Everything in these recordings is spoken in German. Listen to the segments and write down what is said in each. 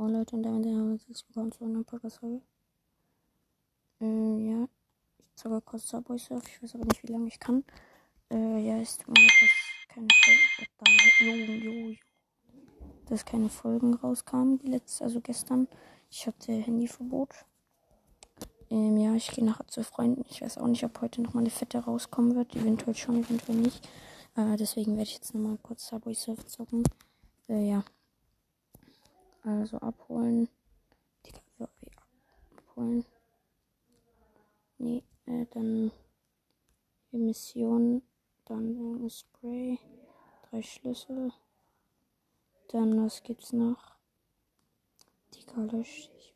Oh Leute, und damit herzlich willkommen zu einer Podcast-Folge. Äh, ja, ich zocke kurz Subway Surf. Ich weiß aber nicht, wie lange ich kann. Äh, ja, es tut mir dass keine Folgen, jo, jo, jo. dass keine Folgen rauskamen, die letzte, also gestern. Ich hatte Handyverbot. Ähm, ja, ich gehe nachher zu Freunden. Ich weiß auch nicht, ob heute noch mal eine Fette rauskommen wird. Eventuell schon, eventuell nicht. Äh, deswegen werde ich jetzt nochmal kurz Subway Surf zocken. Äh, ja. Also abholen. Digga, wie abholen. Nee, äh, dann Emission, dann äh, Spray, drei Schlüssel. Dann, was gibt's noch? Digga, lösche ich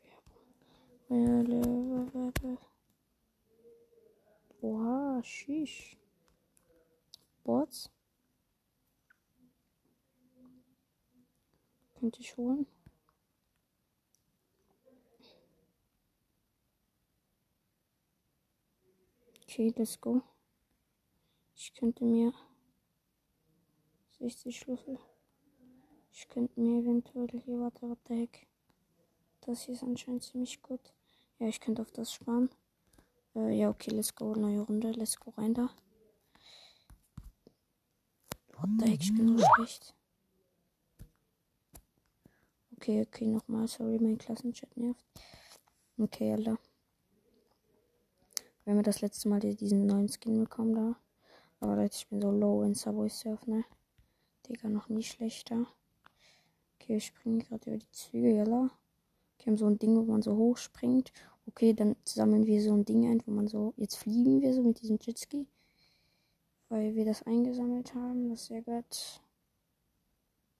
Werbung. Oha, shish. Boards. Könnte ich holen. Okay, let's go. Ich könnte mir 60 Schlüssel. Ich könnte mir eventuell hier, warte, what the heck. Das hier ist anscheinend ziemlich gut. Ja, ich könnte auf das sparen. Äh, ja, okay, let's go. Neue Runde. Let's go rein da. What the heck, ich bin so schlecht. Okay, okay, nochmal. Sorry, mein Klassenchat nervt. Okay, Alter. Wir haben das letzte Mal diesen neuen Skin bekommen da. Aber Leute, ich bin so low in Subway Surf, ne? Digga, noch nie schlechter. Okay, wir springen gerade über die Züge, jalla. Okay, haben so ein Ding, wo man so hoch springt. Okay, dann sammeln wir so ein Ding ein, wo man so. Jetzt fliegen wir so mit diesem Jetski. Weil wir das eingesammelt haben. Das ist sehr gut.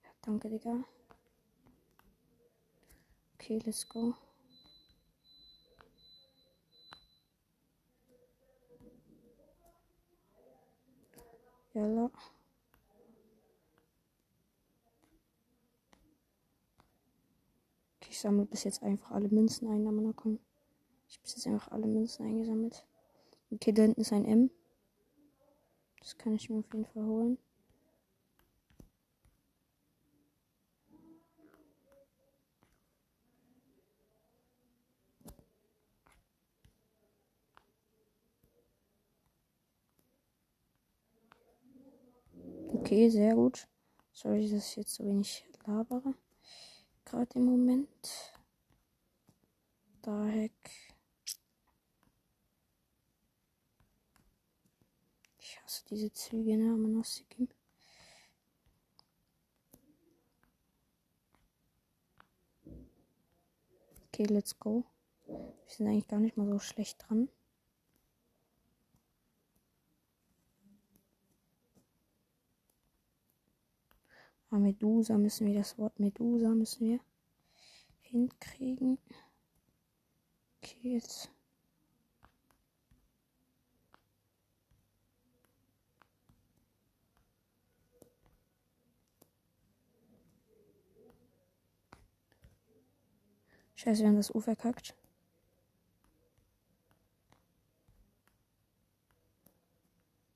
Ja, danke, Digga. Okay, let's go. Jalla. Okay, ich sammle bis jetzt einfach alle Münzen ein, aber noch kommen. Ich habe bis jetzt einfach alle Münzen eingesammelt. Okay, da hinten ist ein M. Das kann ich mir auf jeden Fall holen. Okay, sehr gut. Sorry, dass ich jetzt so wenig labere. Gerade im Moment. Da heck. Ich hasse diese Züge, ne? Man Okay, let's go. Wir sind eigentlich gar nicht mal so schlecht dran. Aber Medusa müssen wir, das Wort Medusa müssen wir hinkriegen. Okay, jetzt. Scheiße, wir haben das U verkackt.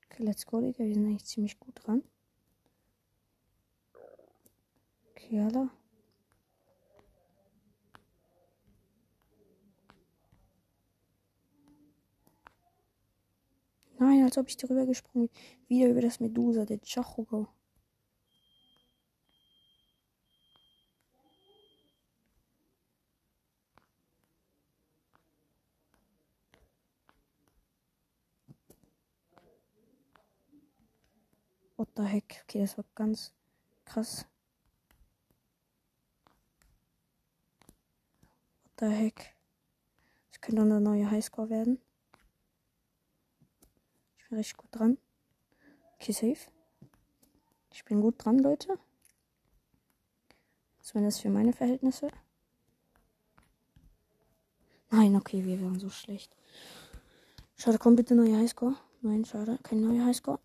Okay, let's go, Digga. Wir sind eigentlich ziemlich gut dran. Kerle. Nein, als ob ich darüber gesprungen bin. Wieder über das Medusa, der Chachogo. What the heck? Okay, das war ganz krass. The heck? Das könnte eine neue Highscore werden. Ich bin richtig gut dran. Okay, safe. Ich bin gut dran, Leute. Zumindest für meine Verhältnisse. Nein, okay, wir waren so schlecht. Schade, komm bitte neue Highscore. Nein, schade, kein neuer Highscore.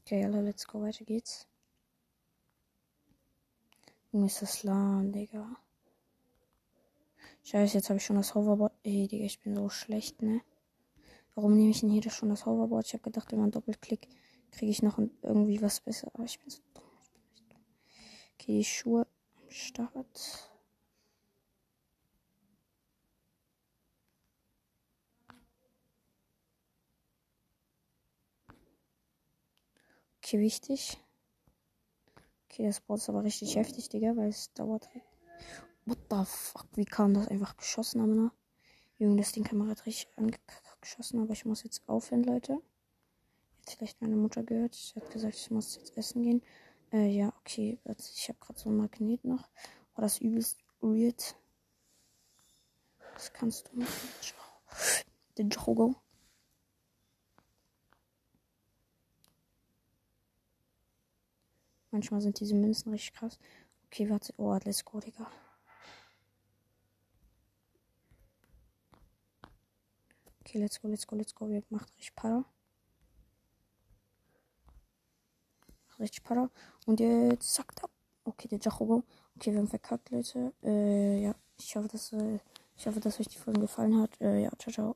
Okay, alle, let's go, weiter geht's. Junge, ist das lahm, Digga. Scheiße, jetzt habe ich schon das Hoverboard. Ey, Digga, ich bin so schlecht, ne? Warum nehme ich denn hier schon das Hoverboard? Ich habe gedacht, wenn man doppelklick, kriege ich noch irgendwie was besser. Aber ich bin so dumm. Okay, die Schuhe am Start. Okay, wichtig. Okay, das Board ist aber richtig heftig, Digga, weil es dauert. What the fuck? Wie kam das einfach geschossen haben, ne? Junge, das Ding Kamera hat richtig angeschossen, aber ich muss jetzt aufhören, Leute. Jetzt vielleicht meine Mutter gehört. Sie hat gesagt, ich muss jetzt essen gehen. Äh, ja, okay. Ich habe gerade so ein Magnet noch. Oh, das übelst weird. Was kannst du machen? Den Jogo. Manchmal sind diese Münzen richtig krass. Okay, warte. Oh, let's go, Digga. Okay, let's go, let's go, let's go. Wir machen richtig Para. Richtig Para. Und jetzt sagt ab. Okay, der Jachobo. Okay, wir haben verkackt, Leute. Äh, ja. Ich hoffe, dass, äh, ich hoffe, dass euch die Folge gefallen hat. Äh, ja, ciao, ciao.